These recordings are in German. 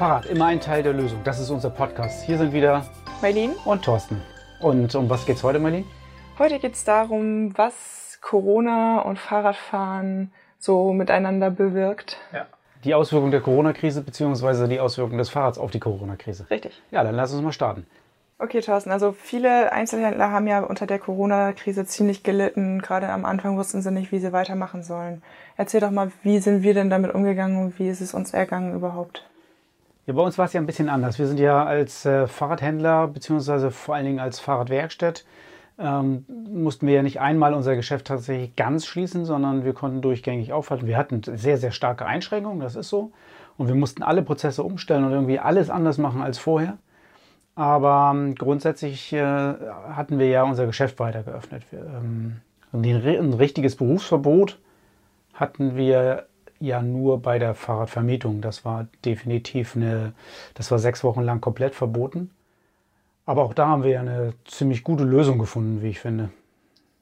Fahrrad, immer ein Teil der Lösung. Das ist unser Podcast. Hier sind wieder Marlene und Thorsten. Und um was geht's heute, Marlene? Heute geht's darum, was Corona und Fahrradfahren so miteinander bewirkt. Ja. Die Auswirkungen der Corona-Krise bzw. die Auswirkungen des Fahrrads auf die Corona-Krise. Richtig. Ja, dann lass uns mal starten. Okay, Thorsten, also viele Einzelhändler haben ja unter der Corona-Krise ziemlich gelitten. Gerade am Anfang wussten sie nicht, wie sie weitermachen sollen. Erzähl doch mal, wie sind wir denn damit umgegangen und wie ist es uns ergangen überhaupt? Ja, bei uns war es ja ein bisschen anders. Wir sind ja als äh, Fahrradhändler beziehungsweise vor allen Dingen als Fahrradwerkstatt ähm, mussten wir ja nicht einmal unser Geschäft tatsächlich ganz schließen, sondern wir konnten durchgängig aufhalten. Wir hatten sehr, sehr starke Einschränkungen, das ist so. Und wir mussten alle Prozesse umstellen und irgendwie alles anders machen als vorher. Aber ähm, grundsätzlich äh, hatten wir ja unser Geschäft weiter geöffnet. Wir, ähm, ein richtiges Berufsverbot hatten wir ja nur bei der Fahrradvermietung. Das war definitiv eine, das war sechs Wochen lang komplett verboten. Aber auch da haben wir ja eine ziemlich gute Lösung gefunden, wie ich finde.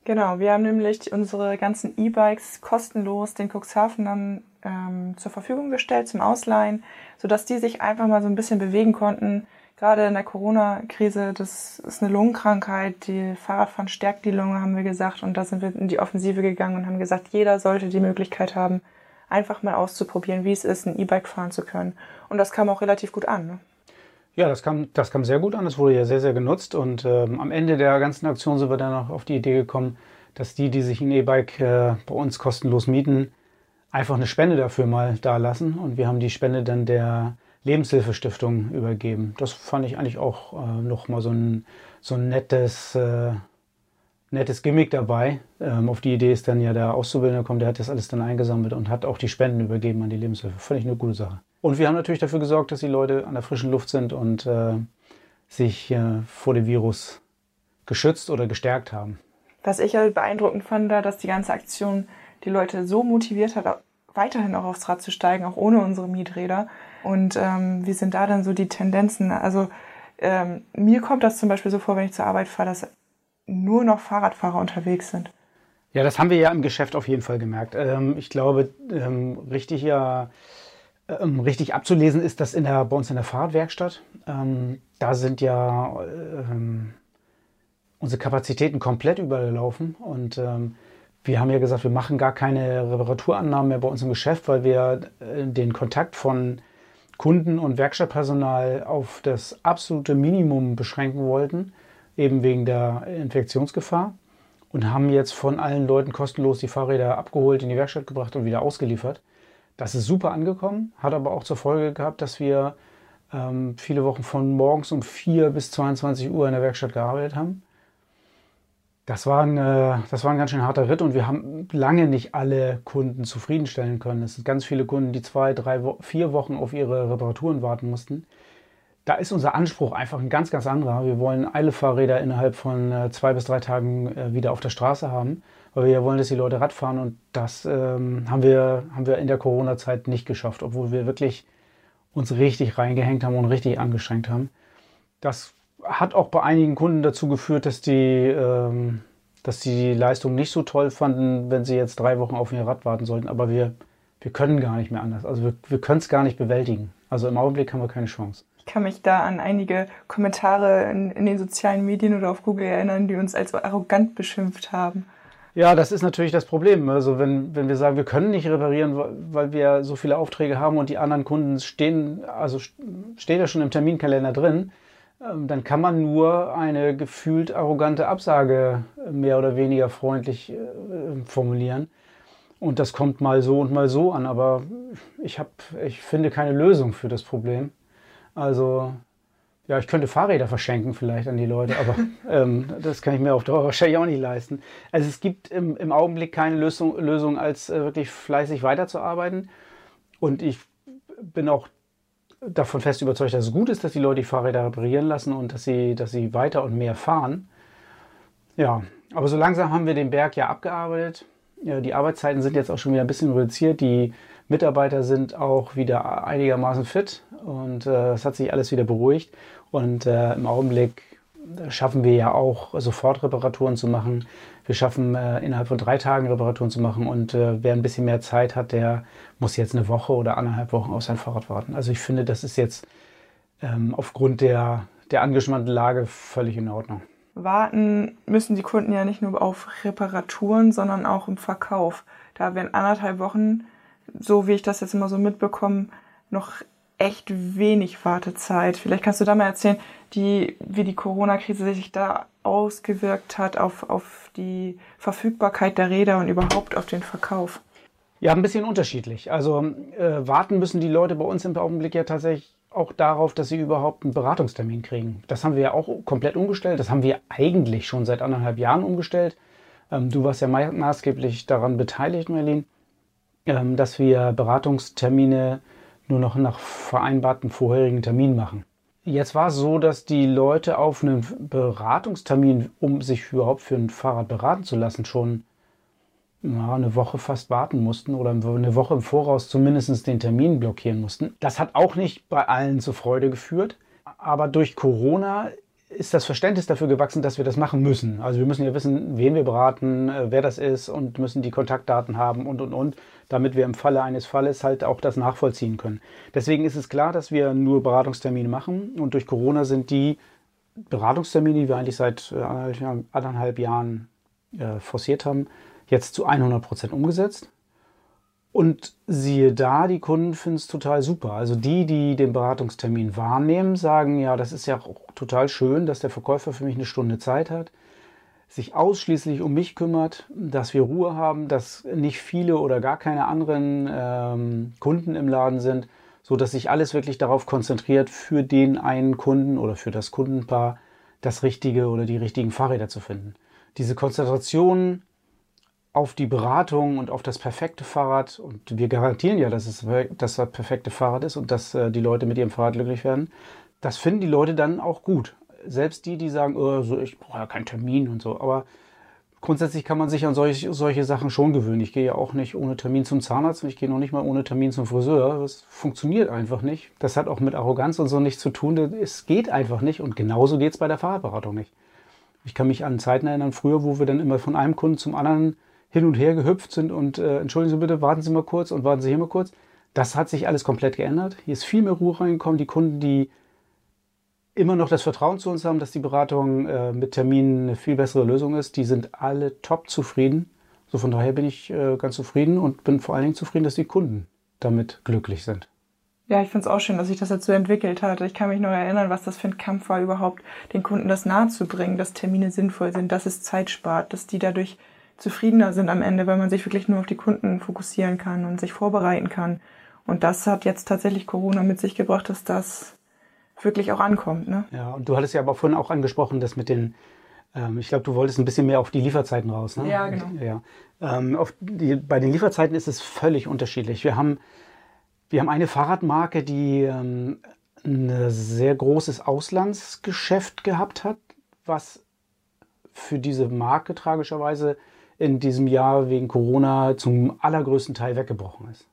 Genau, wir haben nämlich unsere ganzen E-Bikes kostenlos den Cuxhavenern ähm, zur Verfügung gestellt zum Ausleihen, sodass die sich einfach mal so ein bisschen bewegen konnten gerade in der Corona-Krise, das ist eine Lungenkrankheit, die Fahrradfahren stärkt die Lunge, haben wir gesagt. Und da sind wir in die Offensive gegangen und haben gesagt, jeder sollte die Möglichkeit haben, einfach mal auszuprobieren, wie es ist, ein E-Bike fahren zu können. Und das kam auch relativ gut an. Ne? Ja, das kam, das kam sehr gut an. Das wurde ja sehr, sehr genutzt. Und ähm, am Ende der ganzen Aktion sind wir dann auch auf die Idee gekommen, dass die, die sich ein E-Bike äh, bei uns kostenlos mieten, einfach eine Spende dafür mal da lassen. Und wir haben die Spende dann der Lebenshilfestiftung übergeben. Das fand ich eigentlich auch äh, noch mal so ein, so ein nettes, äh, nettes Gimmick dabei. Ähm, auf die Idee ist dann ja der Auszubildende gekommen, der hat das alles dann eingesammelt und hat auch die Spenden übergeben an die Lebenshilfe. Ich eine gute Sache. Und wir haben natürlich dafür gesorgt, dass die Leute an der frischen Luft sind und äh, sich äh, vor dem Virus geschützt oder gestärkt haben. Was ich halt beeindruckend fand, da, dass die ganze Aktion die Leute so motiviert hat, weiterhin auch aufs Rad zu steigen, auch ohne unsere Mieträder. Und ähm, wie sind da dann so die Tendenzen? Also ähm, mir kommt das zum Beispiel so vor, wenn ich zur Arbeit fahre, dass nur noch Fahrradfahrer unterwegs sind. Ja, das haben wir ja im Geschäft auf jeden Fall gemerkt. Ähm, ich glaube, ähm, richtig ja ähm, richtig abzulesen ist das in der, bei uns in der Fahrradwerkstatt. Da sind ja unsere Kapazitäten komplett überlaufen und wir haben ja gesagt, wir machen gar keine Reparaturannahmen mehr bei uns im Geschäft, weil wir äh, den Kontakt von Kunden und Werkstattpersonal auf das absolute Minimum beschränken wollten, eben wegen der Infektionsgefahr. Und haben jetzt von allen Leuten kostenlos die Fahrräder abgeholt, in die Werkstatt gebracht und wieder ausgeliefert. Das ist super angekommen, hat aber auch zur Folge gehabt, dass wir ähm, viele Wochen von morgens um 4 bis 22 Uhr in der Werkstatt gearbeitet haben das war, ein, äh, das war ein ganz schön harter Ritt und wir haben lange nicht alle Kunden zufriedenstellen können. Es sind ganz viele Kunden, die zwei, drei, vier Wochen auf ihre Reparaturen warten mussten. Da ist unser Anspruch einfach ein ganz, ganz anderer. Wir wollen alle Fahrräder innerhalb von äh, zwei bis drei Tagen äh, wieder auf der Straße haben, weil wir ja wollen, dass die Leute Rad fahren und das ähm, haben, wir, haben wir in der Corona-Zeit nicht geschafft, obwohl wir wirklich uns richtig reingehängt haben und richtig angestrengt haben. Das hat auch bei einigen Kunden dazu geführt, dass die, ähm, dass die Leistung nicht so toll fanden, wenn sie jetzt drei Wochen auf ihr Rad warten sollten. Aber wir, wir können gar nicht mehr anders. Also wir, wir können es gar nicht bewältigen. Also im Augenblick haben wir keine Chance. Kann mich da an einige Kommentare in, in den sozialen Medien oder auf Google erinnern, die uns als arrogant beschimpft haben. Ja, das ist natürlich das Problem. Also wenn, wenn wir sagen, wir können nicht reparieren, weil wir so viele Aufträge haben und die anderen Kunden stehen, also steht ja schon im Terminkalender drin, ähm, dann kann man nur eine gefühlt arrogante Absage mehr oder weniger freundlich äh, formulieren. Und das kommt mal so und mal so an, aber ich, hab, ich finde keine Lösung für das Problem. Also, ja, ich könnte Fahrräder verschenken vielleicht an die Leute, aber ähm, das kann ich mir auf Dauer wahrscheinlich auch nicht leisten. Also es gibt im, im Augenblick keine Lösung, Lösung als äh, wirklich fleißig weiterzuarbeiten. Und ich bin auch davon fest überzeugt, dass es gut ist, dass die Leute die Fahrräder reparieren lassen und dass sie, dass sie weiter und mehr fahren. Ja, aber so langsam haben wir den Berg ja abgearbeitet. Ja, die Arbeitszeiten sind jetzt auch schon wieder ein bisschen reduziert. Die Mitarbeiter sind auch wieder einigermaßen fit und äh, es hat sich alles wieder beruhigt. Und äh, im Augenblick schaffen wir ja auch sofort Reparaturen zu machen. Wir schaffen äh, innerhalb von drei Tagen Reparaturen zu machen und äh, wer ein bisschen mehr Zeit hat, der muss jetzt eine Woche oder anderthalb Wochen auf sein Fahrrad warten. Also ich finde, das ist jetzt ähm, aufgrund der, der angespannten Lage völlig in Ordnung. Warten müssen die Kunden ja nicht nur auf Reparaturen, sondern auch im Verkauf. Da werden anderthalb Wochen, so wie ich das jetzt immer so mitbekomme, noch echt wenig Wartezeit. Vielleicht kannst du da mal erzählen, die, wie die Corona-Krise sich da ausgewirkt hat auf, auf die Verfügbarkeit der Räder und überhaupt auf den Verkauf. Ja, ein bisschen unterschiedlich. Also äh, warten müssen die Leute bei uns im Augenblick ja tatsächlich auch darauf, dass sie überhaupt einen Beratungstermin kriegen. Das haben wir ja auch komplett umgestellt. Das haben wir eigentlich schon seit anderthalb Jahren umgestellt. Ähm, du warst ja maßgeblich daran beteiligt, Merlin, dass wir Beratungstermine nur noch nach vereinbarten vorherigen Terminen machen. Jetzt war es so, dass die Leute auf einen Beratungstermin, um sich überhaupt für ein Fahrrad beraten zu lassen, schon ja, eine Woche fast warten mussten oder eine Woche im Voraus zumindest den Termin blockieren mussten. Das hat auch nicht bei allen zur Freude geführt. Aber durch Corona ist das Verständnis dafür gewachsen, dass wir das machen müssen. Also wir müssen ja wissen, wen wir beraten, äh, wer das ist und müssen die Kontaktdaten haben und, und, und, damit wir im Falle eines Falles halt auch das nachvollziehen können. Deswegen ist es klar, dass wir nur Beratungstermine machen und durch Corona sind die Beratungstermine, die wir eigentlich seit äh, anderthalb Jahren äh, forciert haben, jetzt zu 100 Prozent umgesetzt. Und siehe da, die Kunden finden es total super. Also die, die den Beratungstermin wahrnehmen, sagen, ja, das ist ja auch total schön, dass der Verkäufer für mich eine Stunde Zeit hat, sich ausschließlich um mich kümmert, dass wir Ruhe haben, dass nicht viele oder gar keine anderen ähm, Kunden im Laden sind, so dass sich alles wirklich darauf konzentriert, für den einen Kunden oder für das Kundenpaar das richtige oder die richtigen Fahrräder zu finden. Diese Konzentration auf die Beratung und auf das perfekte Fahrrad. Und wir garantieren ja, dass es das perfekte Fahrrad ist und dass äh, die Leute mit ihrem Fahrrad glücklich werden. Das finden die Leute dann auch gut. Selbst die, die sagen, oh, so, ich brauche ja keinen Termin und so. Aber grundsätzlich kann man sich an solch, solche Sachen schon gewöhnen. Ich gehe ja auch nicht ohne Termin zum Zahnarzt und ich gehe noch nicht mal ohne Termin zum Friseur. Das funktioniert einfach nicht. Das hat auch mit Arroganz und so nichts zu tun. Es geht einfach nicht. Und genauso geht es bei der Fahrradberatung nicht. Ich kann mich an Zeiten erinnern, früher, wo wir dann immer von einem Kunden zum anderen hin und her gehüpft sind und äh, entschuldigen Sie bitte, warten Sie mal kurz und warten Sie hier mal kurz. Das hat sich alles komplett geändert. Hier ist viel mehr Ruhe reingekommen. Die Kunden, die immer noch das Vertrauen zu uns haben, dass die Beratung äh, mit Terminen eine viel bessere Lösung ist, die sind alle top zufrieden. So von daher bin ich äh, ganz zufrieden und bin vor allen Dingen zufrieden, dass die Kunden damit glücklich sind. Ja, ich finde es auch schön, dass sich das jetzt so entwickelt hat. Ich kann mich noch erinnern, was das für ein Kampf war, überhaupt den Kunden das nahezubringen, dass Termine sinnvoll sind, dass es Zeit spart, dass die dadurch zufriedener sind am Ende, weil man sich wirklich nur auf die Kunden fokussieren kann und sich vorbereiten kann. Und das hat jetzt tatsächlich Corona mit sich gebracht, dass das wirklich auch ankommt. Ne? Ja, und du hattest ja aber vorhin auch angesprochen, dass mit den, ähm, ich glaube, du wolltest ein bisschen mehr auf die Lieferzeiten raus. Ne? Ja, genau. Ja. Ähm, die, bei den Lieferzeiten ist es völlig unterschiedlich. Wir haben, wir haben eine Fahrradmarke, die ähm, ein sehr großes Auslandsgeschäft gehabt hat, was für diese Marke tragischerweise in diesem Jahr wegen Corona zum allergrößten Teil weggebrochen ist.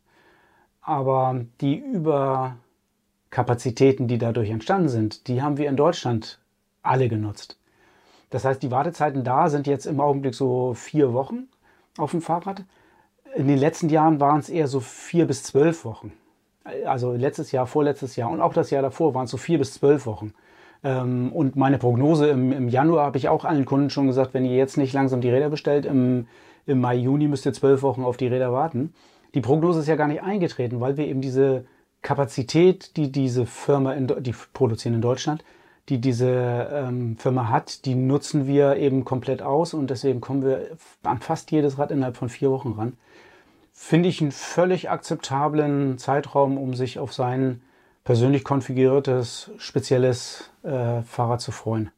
Aber die Überkapazitäten, die dadurch entstanden sind, die haben wir in Deutschland alle genutzt. Das heißt, die Wartezeiten da sind jetzt im Augenblick so vier Wochen auf dem Fahrrad. In den letzten Jahren waren es eher so vier bis zwölf Wochen. Also letztes Jahr, vorletztes Jahr und auch das Jahr davor waren es so vier bis zwölf Wochen. Ähm, und meine Prognose im, Januar habe ich auch allen Kunden schon gesagt, wenn ihr jetzt nicht langsam die Räder bestellt, im, im Mai, Juni müsst ihr zwölf Wochen auf die Räder warten. Die Prognose ist ja gar nicht eingetreten, weil wir eben diese Kapazität, die diese Firma, in, die produzieren in Deutschland, die diese ähm, Firma hat, die nutzen wir eben komplett aus und deswegen kommen wir an fast jedes Rad innerhalb von vier Wochen ran. Finde ich einen völlig akzeptablen Zeitraum, um sich auf seinen persönlich konfiguriertes, spezielles äh, Fahrrad zu freuen.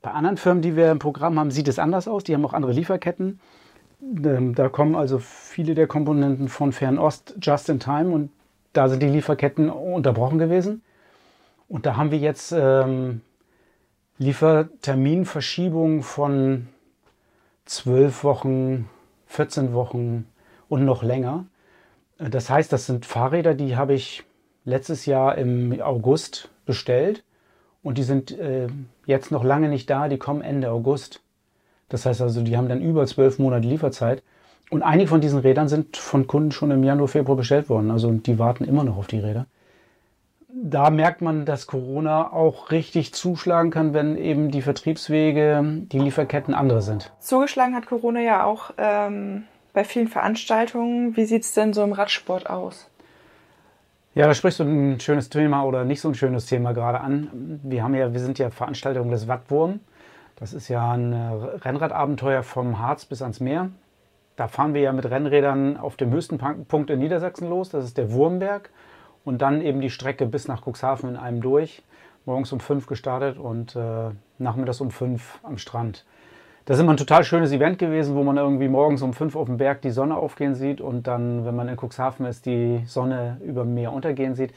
Bei anderen Firmen, die wir im Programm haben, sieht es anders aus. Die haben auch andere Lieferketten. Ähm, da kommen also viele der Komponenten von Fernost just in time und da sind die Lieferketten unterbrochen gewesen. Und da haben wir jetzt ähm, Lieferterminverschiebungen von 12 Wochen, 14 Wochen und noch länger. Das heißt, das sind Fahrräder, die habe ich letztes Jahr im August bestellt Und die sind äh, jetzt noch lange nicht da, die kommen Ende August. Das heißt also, die haben dann über zwölf Monate Lieferzeit. Und einige von diesen Rädern sind von Kunden schon im Januar, Februar bestellt worden. Also die warten immer noch auf die Räder. Da merkt man, dass Corona auch richtig zuschlagen kann, wenn eben die Vertriebswege, die Lieferketten andere sind. Zugeschlagen hat Corona ja auch ähm, bei vielen Veranstaltungen. Wie sieht es denn so im Radsport aus? Ja, da sprichst du ein schönes Thema oder nicht so ein schönes Thema gerade an. Wir haben ja, wir sind ja Veranstaltung des Wattwurm. Das ist ja ein Rennradabenteuer vom Harz bis ans Meer. Da fahren wir ja mit Rennrädern auf dem höchsten Punkt in Niedersachsen los, das ist der Wurmberg. Und dann eben die Strecke bis nach Cuxhaven in einem durch. Morgens um fünf gestartet und äh, nachmittags um fünf am Strand. Das ist immer ein total schönes Event gewesen, wo man irgendwie morgens um fünf auf dem Berg die Sonne aufgehen sieht und dann, wenn man in Cuxhaven ist, die Sonne über dem Meer untergehen sieht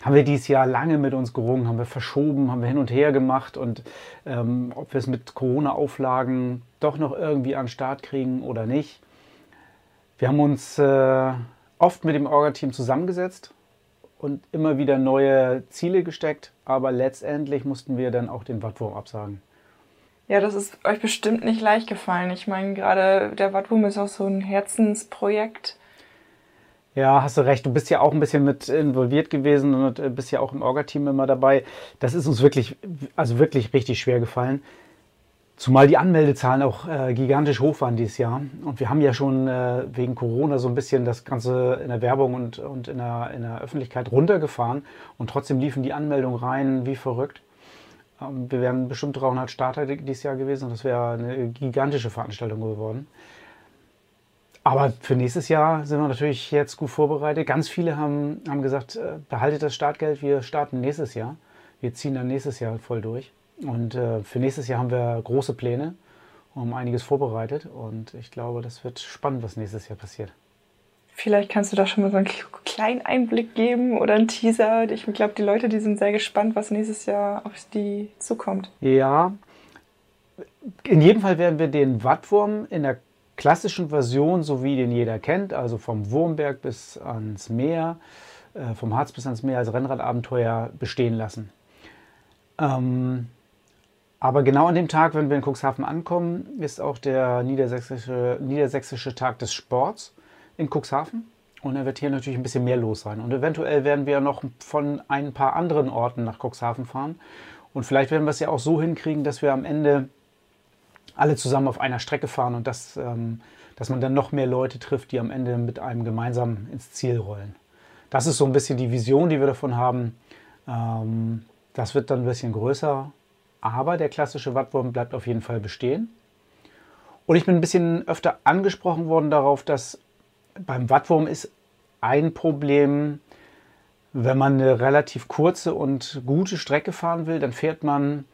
haben wir dieses Jahr lange mit uns gerungen, haben wir verschoben, haben wir hin und her gemacht und ähm, ob wir es mit Corona-Auflagen doch noch irgendwie an den Start kriegen oder nicht. Wir haben uns äh, oft mit dem Orga-Team zusammengesetzt und immer wieder neue Ziele gesteckt, aber letztendlich mussten wir dann auch den Wattwurm absagen. Ja, das ist euch bestimmt nicht leicht gefallen. Ich meine, gerade der Wattwurm ist auch so ein Herzensprojekt ja, hast du recht. Du bist ja auch ein bisschen mit involviert gewesen und äh, bist ja auch im Orga-Team immer dabei. Das ist uns wirklich, also wirklich richtig schwer gefallen. Zumal die Anmeldezahlen auch äh, gigantisch hoch waren dieses Jahr. Und wir haben ja schon äh, wegen Corona so ein bisschen das Ganze in der Werbung und, und in, der, in der Öffentlichkeit runtergefahren. Und trotzdem liefen die Anmeldungen rein wie verrückt. Wir wären bestimmt 300 Starter dieses Jahr gewesen und das wäre eine gigantische Veranstaltung geworden. Aber für nächstes Jahr sind wir natürlich jetzt gut vorbereitet. Ganz viele haben, haben gesagt, äh, behaltet das Startgeld, wir starten nächstes Jahr. Wir ziehen dann nächstes Jahr voll durch. Und äh, für nächstes Jahr haben wir große Pläne, um einiges vorbereitet. Und ich glaube, das wird spannend, was nächstes Jahr passiert. Vielleicht kannst du da schon mal so einen kleinen Einblick geben oder einen Teaser. Ich glaube, die Leute, die sind sehr gespannt, was nächstes Jahr auf die zukommt. Ja, in jedem Fall werden wir den Wattwurm in der klassischen Version, so wie den jeder kennt, also vom Wurmberg bis ans Meer, äh, vom Harz bis ans Meer als Rennradabenteuer bestehen lassen. Ähm, aber genau an dem Tag, wenn wir in Cuxhaven ankommen, ist auch der niedersächsische, niedersächsische Tag des Sports in Cuxhaven. Und da wird hier natürlich ein bisschen mehr los sein. Und eventuell werden wir noch von ein paar anderen Orten nach Cuxhaven fahren. Und vielleicht werden wir es ja auch so hinkriegen, dass wir am Ende alle zusammen auf einer Strecke fahren und das, ähm, dass man dann noch mehr Leute trifft, die am Ende mit einem gemeinsam ins Ziel rollen. Das ist so ein bisschen die Vision, die wir davon haben. Ähm, das wird dann ein bisschen größer, aber der klassische Wattwurm bleibt auf jeden Fall bestehen. Und ich bin ein bisschen öfter angesprochen worden darauf, dass beim Wattwurm ist ein Problem, wenn man eine relativ kurze und gute Strecke fahren will, dann fährt man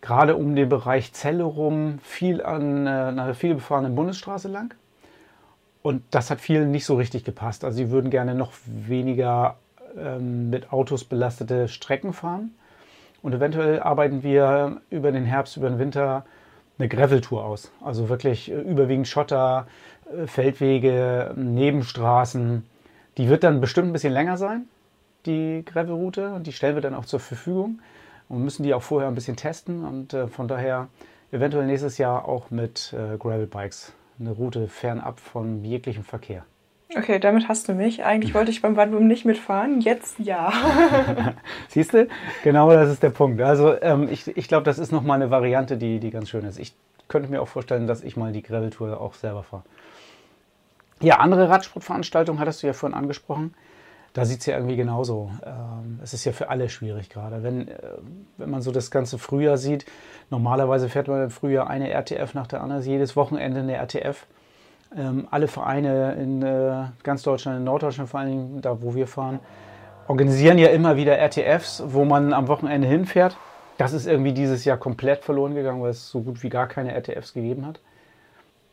gerade um den Bereich Celle rum viel an äh, einer viel befahrenen Bundesstraße lang. Und das hat vielen nicht so richtig gepasst. Also sie würden gerne noch weniger ähm, mit Autos belastete Strecken fahren. Und eventuell arbeiten wir über den Herbst, über den Winter eine Gravel-Tour aus. Also wirklich äh, überwiegend Schotter, äh, Feldwege, Nebenstraßen. Die wird dann bestimmt ein bisschen länger sein, die Gravel-Route. Und die stellen wir dann auch zur Verfügung und müssen die auch vorher ein bisschen testen und äh, von daher eventuell nächstes Jahr auch mit äh, Gravel-Bikes eine Route fernab von jeglichem Verkehr. Okay, damit hast du mich. Eigentlich wollte ich beim Wandboom nicht mitfahren, jetzt ja. Siehst du? Genau das ist der Punkt. Also ähm, ich, ich glaube, das ist nochmal eine Variante, die, die ganz schön ist. Ich könnte mir auch vorstellen, dass ich mal die Gravel-Tour auch selber fahre. Ja, andere Radsportveranstaltungen hattest du ja vorhin angesprochen da sieht es ja irgendwie genauso. Ähm, es ist ja für alle schwierig gerade. Wenn, äh, wenn man so das ganze Frühjahr sieht, normalerweise fährt man im Frühjahr eine RTF nach der anderen, jedes Wochenende eine RTF. Ähm, alle Vereine in äh, ganz Deutschland, in Norddeutschland vor allen Dingen, da wo wir fahren, organisieren ja immer wieder RTFs, wo man am Wochenende hinfährt. Das ist irgendwie dieses Jahr komplett verloren gegangen, weil es so gut wie gar keine RTFs gegeben hat.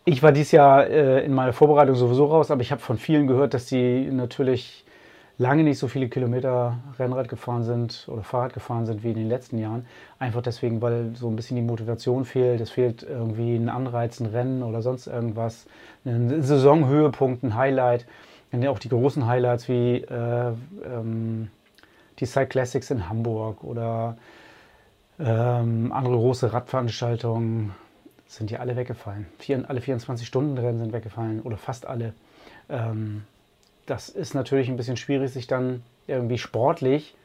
Ich war dieses Jahr äh, in meiner Vorbereitung sowieso raus, aber ich habe von vielen gehört, dass die natürlich lange nicht so viele Kilometer Rennrad gefahren sind oder Fahrrad gefahren sind wie in den letzten Jahren. Einfach deswegen, weil so ein bisschen die Motivation fehlt. Es fehlt irgendwie ein Anreiz, ein Rennen oder sonst irgendwas. Ein Saisonhöhepunkt, ein Highlight. Und auch die großen Highlights wie äh, ähm, die Cyclassics in Hamburg oder Ähm, andere große Radveranstaltungen sind ja alle weggefallen. Vier, alle 24-Stunden-Rennen sind weggefallen oder fast alle. Ähm, das ist natürlich ein bisschen schwierig, sich dann irgendwie sportlich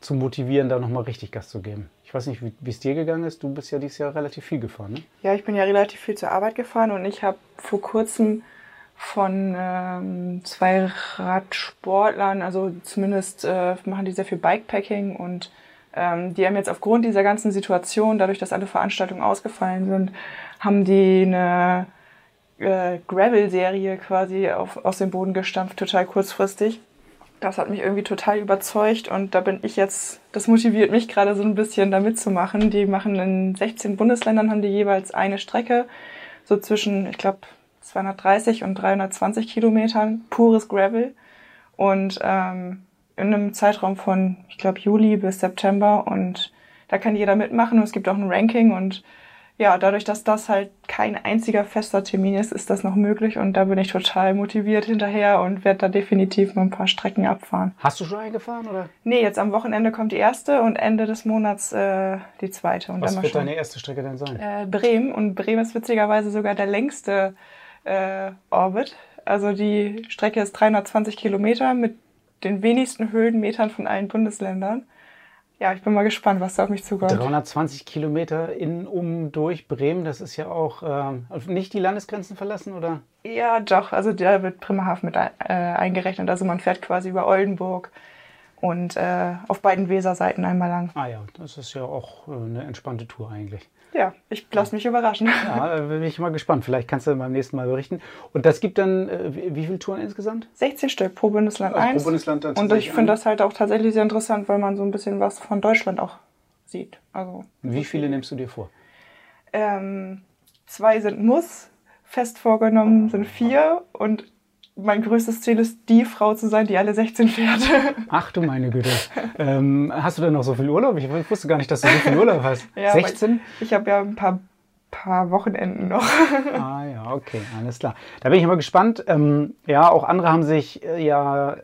zu motivieren, da nochmal richtig Gas zu geben. Ich weiß nicht, wie es dir gegangen ist. Du bist ja dieses Jahr relativ viel gefahren, ne? Ja, ich bin ja relativ viel zur Arbeit gefahren und ich habe vor kurzem von ähm, zwei Radsportlern, also zumindest äh, machen die sehr viel Bikepacking und ähm, die haben jetzt aufgrund dieser ganzen Situation, dadurch, dass alle Veranstaltungen ausgefallen sind, haben die eine äh, Gravel-Serie quasi auf, aus dem Boden gestampft, total kurzfristig. Das hat mich irgendwie total überzeugt und da bin ich jetzt, das motiviert mich gerade so ein bisschen da mitzumachen. Die machen in 16 Bundesländern, haben die jeweils eine Strecke, so zwischen, ich glaube, 230 und 320 Kilometern, pures Gravel. Und ähm, in einem Zeitraum von, ich glaube, Juli bis September. Und da kann jeder mitmachen und es gibt auch ein Ranking und ja, dadurch, dass das halt kein einziger fester Termin ist, ist das noch möglich und da bin ich total motiviert hinterher und werde da definitiv mal ein paar Strecken abfahren. Hast du schon eingefahren oder? Nee, jetzt am Wochenende kommt die erste und Ende des Monats äh, die zweite. Und Was dann wird deine erste Strecke denn sein? Äh, Bremen und Bremen ist witzigerweise sogar der längste äh, Orbit. Also die Strecke ist 320 Kilometer mit den wenigsten Höhenmetern von allen Bundesländern. Ja, ich bin mal gespannt, was da auf mich zukommt. 320 Kilometer in, um, durch Bremen, das ist ja auch äh, nicht die Landesgrenzen verlassen, oder? Ja, doch. Also da wird Bremerhaven mit äh, eingerechnet. Also man fährt quasi über Oldenburg und äh, auf beiden Weserseiten einmal lang. Ah ja, das ist ja auch äh, eine entspannte Tour eigentlich. Ja, ich lasse mich überraschen. Ja, da bin ich mal gespannt. Vielleicht kannst du beim nächsten Mal berichten. Und das gibt dann, äh, wie, viele Touren insgesamt? 16 Stück pro Bundesland Also pro eins. Bundesland dann Und ich finde das halt auch tatsächlich sehr interessant, weil man so ein bisschen was von Deutschland auch sieht. Also Wie viele nimmst du dir vor? ähm, zwei sind Muss, fest vorgenommen sind vier und mein größtes Ziel ist, die Frau zu sein, die alle 16 fährt. Ach du meine Güte. ähm, hast du denn noch so viel Urlaub? Ich wusste gar nicht, dass du so viel Urlaub hast. Ja, aber 16? Ich habe ja ein paar, paar Wochenenden noch. Ah ja, okay, alles klar. Da bin ich mal gespannt. Ähm, ja, auch andere haben sich äh, ja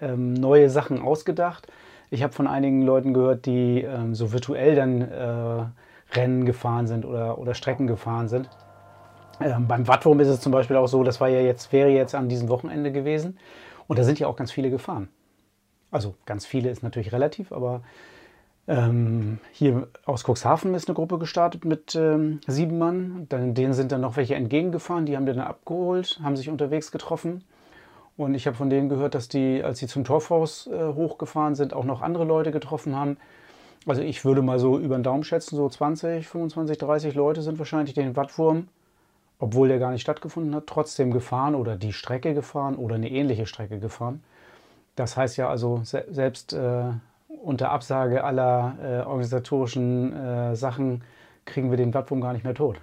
ähm, neue Sachen ausgedacht. Ich habe von einigen Leuten gehört, die ähm, so virtuell dann äh, Rennen gefahren sind oder, oder Strecken gefahren sind. Ähm, beim Wattwurm ist es zum Beispiel auch so, das war ja jetzt, wäre jetzt an diesem Wochenende gewesen. Und da sind ja auch ganz viele gefahren. Also ganz viele ist natürlich relativ, aber ähm, hier aus Cuxhaven ist eine Gruppe gestartet mit ähm, sieben Mann. Dann, denen sind dann noch welche entgegengefahren, die haben die dann abgeholt, haben sich unterwegs getroffen. Und ich habe von denen gehört, dass die, als sie zum Torfhaus äh, hochgefahren sind, auch noch andere Leute getroffen haben. Also ich würde mal so über den Daumen schätzen, so 20, 25, 30 Leute sind wahrscheinlich den Wattwurm, obwohl der gar nicht stattgefunden hat, trotzdem gefahren oder die Strecke gefahren oder eine ähnliche Strecke gefahren. Das heißt ja also, se selbst äh, unter Absage aller äh, organisatorischen äh, Sachen kriegen wir den Wattwurm gar nicht mehr tot.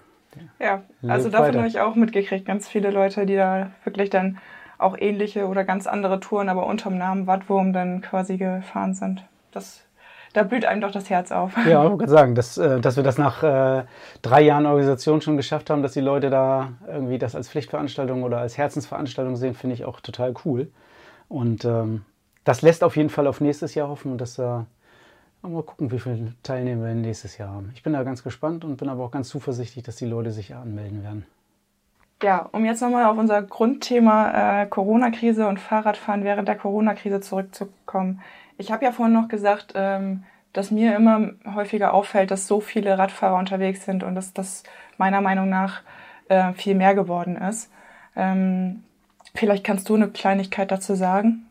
Ja, Lebt also davon weiter. habe ich auch mitgekriegt. Ganz viele Leute, die da wirklich dann auch ähnliche oder ganz andere Touren, aber unterm Namen Wattwurm dann quasi gefahren sind. Das, da blüht einem doch das Herz auf. Ja, ich wollte sagen, dass, äh, dass wir das nach äh, drei Jahren Organisation schon geschafft haben, dass die Leute da irgendwie das als Pflichtveranstaltung oder als Herzensveranstaltung sehen, finde ich auch total cool. Und ähm, das lässt auf jeden Fall auf nächstes Jahr hoffen, dass da mal gucken, wie viele Teilnehmer wir nächstes Jahr haben. Ich bin da ganz gespannt und bin aber auch ganz zuversichtlich, dass die Leute sich anmelden werden. Ja, um jetzt nochmal auf unser Grundthema äh, Corona-Krise und Fahrradfahren während der Corona-Krise zurückzukommen. Ich habe ja vorhin noch gesagt, ähm, dass mir immer häufiger auffällt, dass so viele Radfahrer unterwegs sind und dass das meiner Meinung nach äh, viel mehr geworden ist. Ähm, vielleicht kannst du eine Kleinigkeit dazu sagen.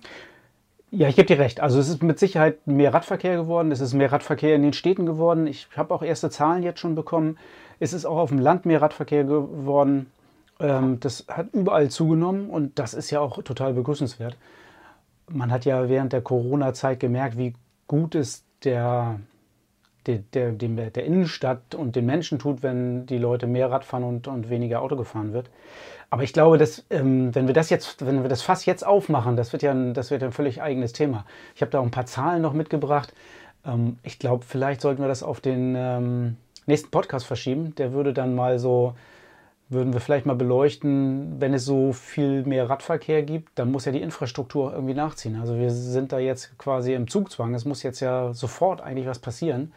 Ja, ich gebe dir recht. Also es ist mit Sicherheit mehr Radverkehr geworden. Es ist mehr Radverkehr in den Städten geworden. Ich habe auch erste Zahlen jetzt schon bekommen. Es ist auch auf dem Land mehr Radverkehr geworden. Ähm, das hat überall zugenommen und das ist ja auch total begrüßenswert. Man hat ja während der Corona-Zeit gemerkt, wie gut es der, der, der, der Innenstadt und den Menschen tut, wenn die Leute mehr Rad fahren und, und weniger Auto gefahren wird. Aber ich glaube, dass, ähm, wenn wir das jetzt, wenn wir das Fass jetzt aufmachen, das wird ja ein, das wird ein völlig eigenes Thema. Ich habe da auch ein paar Zahlen noch mitgebracht. Ähm, ich glaube, vielleicht sollten wir das auf den ähm, nächsten Podcast verschieben. Der würde dann mal so, würden wir vielleicht mal beleuchten, wenn es so viel mehr Radverkehr gibt, dann muss ja die Infrastruktur irgendwie nachziehen. Also wir sind da jetzt quasi im Zugzwang. Es muss jetzt ja sofort eigentlich was passieren,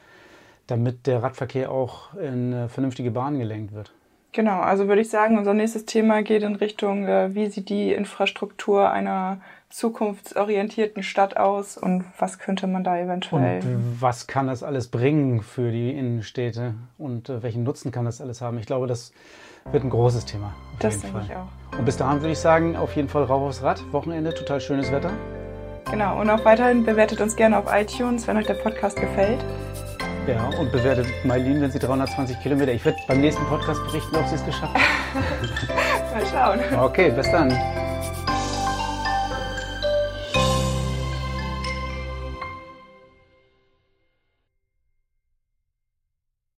damit der Radverkehr auch in vernünftige Bahnen gelenkt wird. Genau, also würde ich sagen, unser nächstes Thema geht in Richtung, äh, wie sieht die Infrastruktur einer zukunftsorientierten Stadt aus und was könnte man da eventuell. Und was kann das alles bringen für die Innenstädte und äh, welchen Nutzen kann das alles haben? Ich glaube, das wird ein großes Thema. Das denke ich auch. Und bis dahin würde ich sagen, auf jeden Fall rauf aufs Rad. Wochenende, total schönes Wetter. Genau, und auch weiterhin bewertet uns gerne auf iTunes, wenn euch der Podcast gefällt. Ja, und bewertet Mailin, wenn sie 320 Kilometer. Ich werde beim nächsten Podcast berichten, ob sie es geschafft hat. Mal schauen. Okay, bis dann.